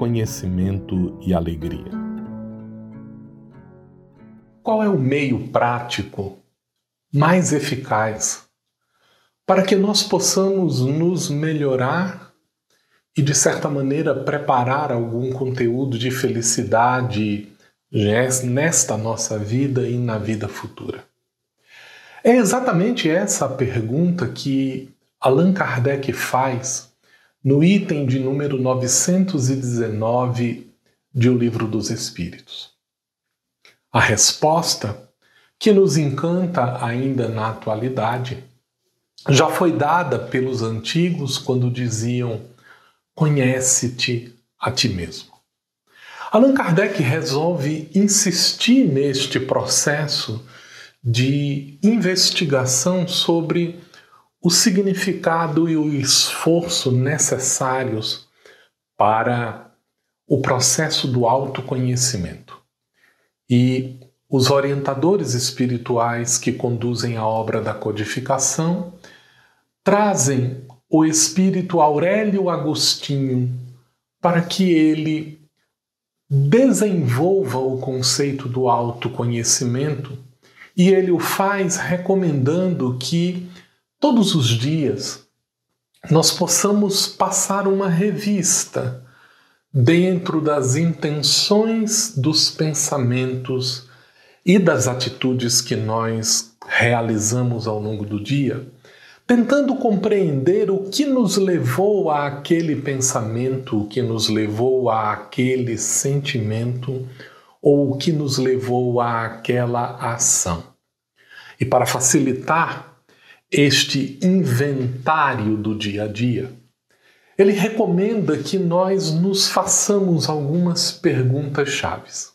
conhecimento e alegria. Qual é o meio prático mais eficaz para que nós possamos nos melhorar e, de certa maneira, preparar algum conteúdo de felicidade nesta nossa vida e na vida futura? É exatamente essa a pergunta que Allan Kardec faz no item de número 919 de O Livro dos Espíritos. A resposta, que nos encanta ainda na atualidade, já foi dada pelos antigos quando diziam: Conhece-te a ti mesmo. Allan Kardec resolve insistir neste processo de investigação sobre o significado e o esforço necessários para o processo do autoconhecimento. E os orientadores espirituais que conduzem a obra da codificação trazem o espírito Aurélio Agostinho para que ele desenvolva o conceito do autoconhecimento e ele o faz recomendando que todos os dias nós possamos passar uma revista dentro das intenções, dos pensamentos e das atitudes que nós realizamos ao longo do dia tentando compreender o que nos levou a aquele pensamento, o que nos levou a aquele sentimento ou o que nos levou a aquela ação. E para facilitar este inventário do dia a dia, ele recomenda que nós nos façamos algumas perguntas chaves.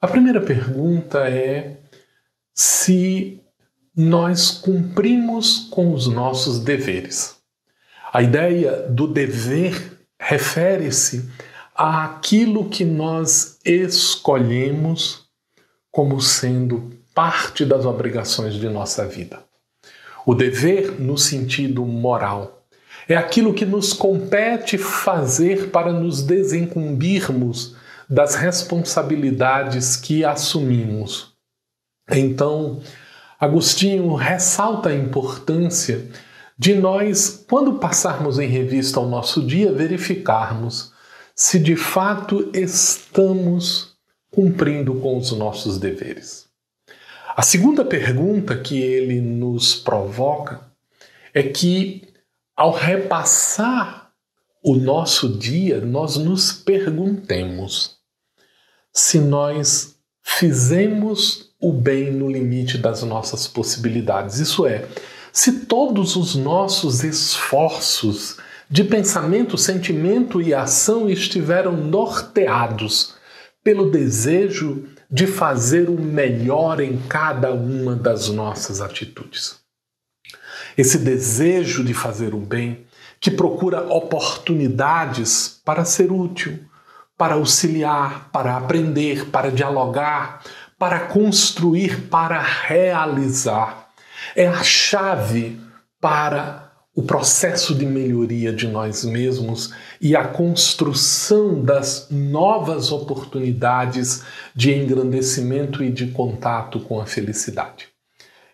A primeira pergunta é se nós cumprimos com os nossos deveres. A ideia do dever refere-se àquilo que nós escolhemos como sendo parte das obrigações de nossa vida. O dever, no sentido moral, é aquilo que nos compete fazer para nos desincumbirmos das responsabilidades que assumimos. Então, Agostinho ressalta a importância de nós, quando passarmos em revista o nosso dia, verificarmos se de fato estamos cumprindo com os nossos deveres. A segunda pergunta que ele nos provoca é que, ao repassar o nosso dia, nós nos perguntemos se nós fizemos o bem no limite das nossas possibilidades. Isso é, se todos os nossos esforços de pensamento, sentimento e ação estiveram norteados pelo desejo de fazer o melhor em cada uma das nossas atitudes. Esse desejo de fazer o bem, que procura oportunidades para ser útil, para auxiliar, para aprender, para dialogar, para construir, para realizar. É a chave para o processo de melhoria de nós mesmos e a construção das novas oportunidades de engrandecimento e de contato com a felicidade.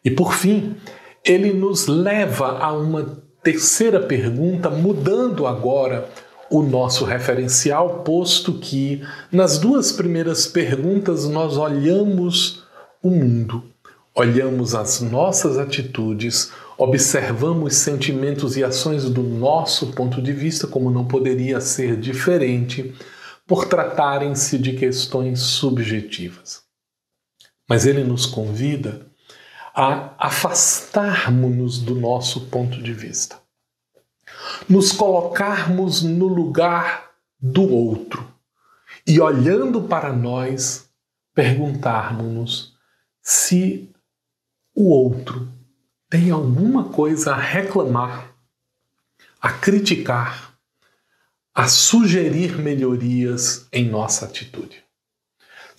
E por fim, ele nos leva a uma terceira pergunta, mudando agora o nosso referencial, posto que nas duas primeiras perguntas nós olhamos o mundo, olhamos as nossas atitudes, observamos sentimentos e ações do nosso ponto de vista, como não poderia ser diferente, por tratarem-se de questões subjetivas. Mas ele nos convida a afastarmos-nos do nosso ponto de vista nos colocarmos no lugar do outro e olhando para nós, perguntarmos-nos se o outro tem alguma coisa a reclamar, a criticar, a sugerir melhorias em nossa atitude.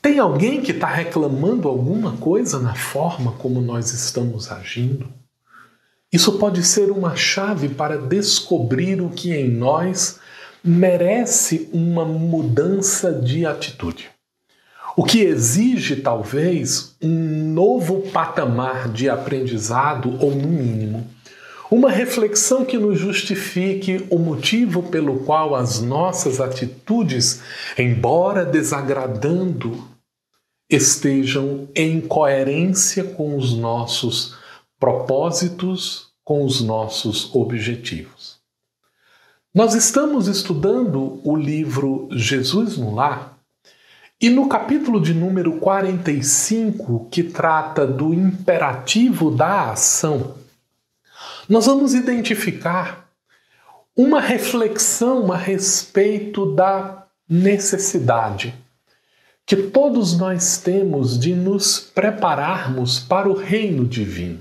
Tem alguém que está reclamando alguma coisa na forma como nós estamos agindo? Isso pode ser uma chave para descobrir o que em nós merece uma mudança de atitude. O que exige, talvez, um novo patamar de aprendizado, ou, no mínimo, uma reflexão que nos justifique o motivo pelo qual as nossas atitudes, embora desagradando, estejam em coerência com os nossos propósitos, com os nossos objetivos. Nós estamos estudando o livro Jesus no Lar e no capítulo de número 45, que trata do imperativo da ação, nós vamos identificar uma reflexão a respeito da necessidade que todos nós temos de nos prepararmos para o reino divino.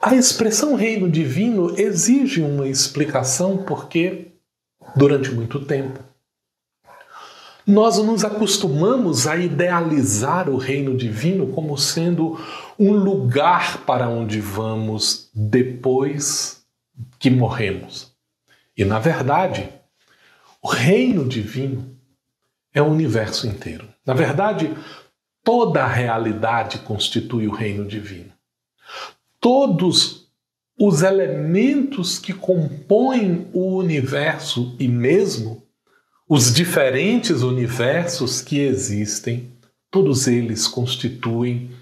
A expressão reino divino exige uma explicação porque, durante muito tempo, nós nos acostumamos a idealizar o reino divino como sendo um lugar para onde vamos depois que morremos. E, na verdade, o reino divino é o universo inteiro. Na verdade, toda a realidade constitui o reino divino. Todos os elementos que compõem o universo e mesmo os diferentes universos que existem, todos eles constituem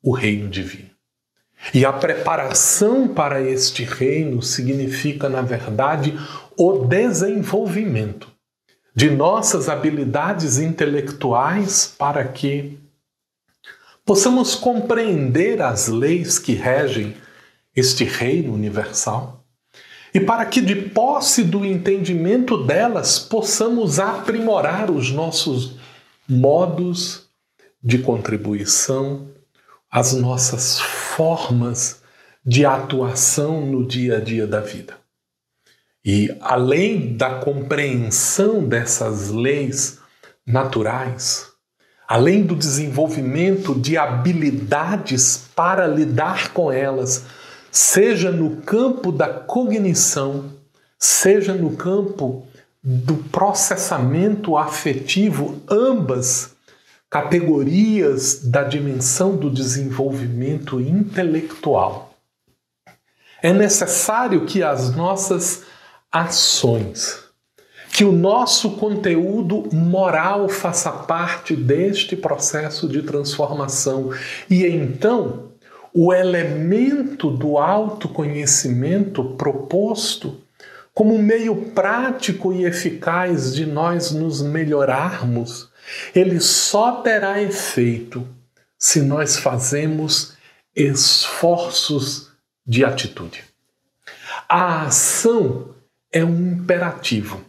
o reino divino. E a preparação para este reino significa, na verdade, o desenvolvimento de nossas habilidades intelectuais para que possamos compreender as leis que regem este reino universal e para que, de posse do entendimento delas, possamos aprimorar os nossos modos de contribuição, as nossas formas de atuação no dia a dia da vida. E além da compreensão dessas leis naturais, além do desenvolvimento de habilidades para lidar com elas, seja no campo da cognição, seja no campo do processamento afetivo, ambas categorias da dimensão do desenvolvimento intelectual. É necessário que as nossas ações, que o nosso conteúdo moral faça parte deste processo de transformação e então o elemento do autoconhecimento proposto como meio prático e eficaz de nós nos melhorarmos, ele só terá efeito se nós fazemos esforços de atitude. A ação é um imperativo.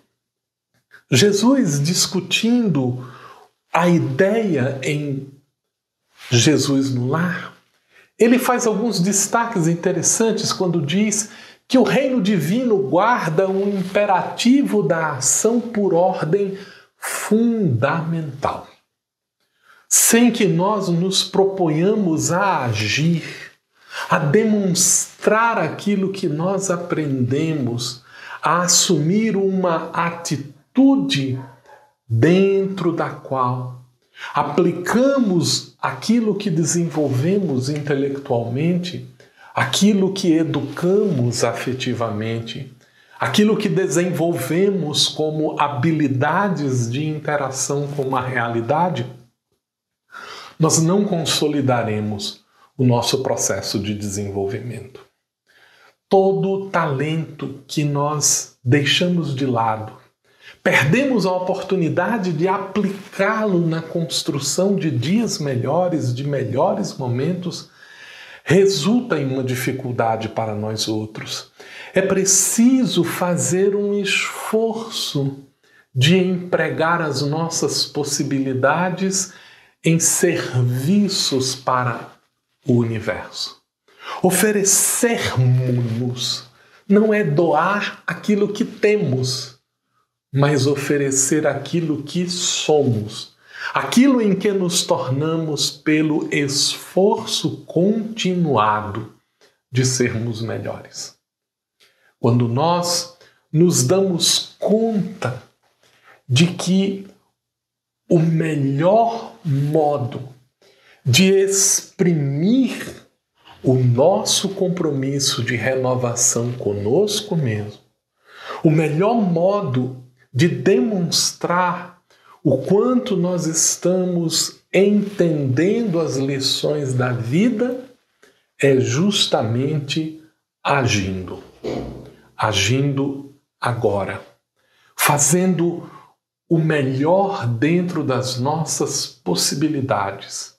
Jesus discutindo a ideia em Jesus no lar ele faz alguns destaques interessantes quando diz que o reino divino guarda um imperativo da ação por ordem fundamental. Sem que nós nos proponhamos a agir, a demonstrar aquilo que nós aprendemos, a assumir uma atitude dentro da qual aplicamos aquilo que desenvolvemos intelectualmente, aquilo que educamos afetivamente, aquilo que desenvolvemos como habilidades de interação com a realidade, nós não consolidaremos o nosso processo de desenvolvimento. Todo talento que nós deixamos de lado, Perdemos a oportunidade de aplicá-lo na construção de dias melhores, de melhores momentos, resulta em uma dificuldade para nós outros. É preciso fazer um esforço de empregar as nossas possibilidades em serviços para o universo. Oferecermos não é doar aquilo que temos, mas oferecer aquilo que somos, aquilo em que nos tornamos pelo esforço continuado de sermos melhores. Quando nós nos damos conta de que o melhor modo de exprimir o nosso compromisso de renovação conosco mesmo, o melhor modo de demonstrar o quanto nós estamos entendendo as lições da vida é justamente agindo. Agindo agora. Fazendo o melhor dentro das nossas possibilidades.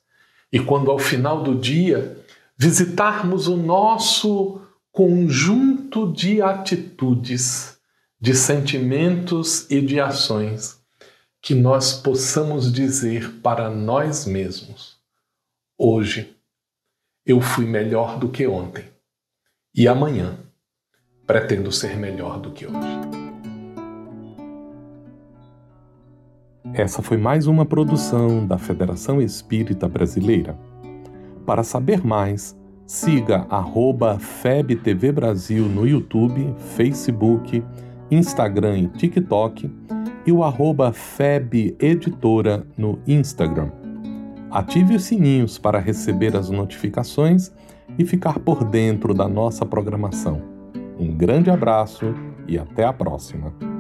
E quando ao final do dia visitarmos o nosso conjunto de atitudes, de sentimentos e de ações, que nós possamos dizer para nós mesmos: hoje eu fui melhor do que ontem e amanhã pretendo ser melhor do que hoje. Essa foi mais uma produção da Federação Espírita Brasileira. Para saber mais, siga FebTV Brasil no YouTube, Facebook, Instagram e TikTok e o arroba no Instagram. Ative os sininhos para receber as notificações e ficar por dentro da nossa programação. Um grande abraço e até a próxima!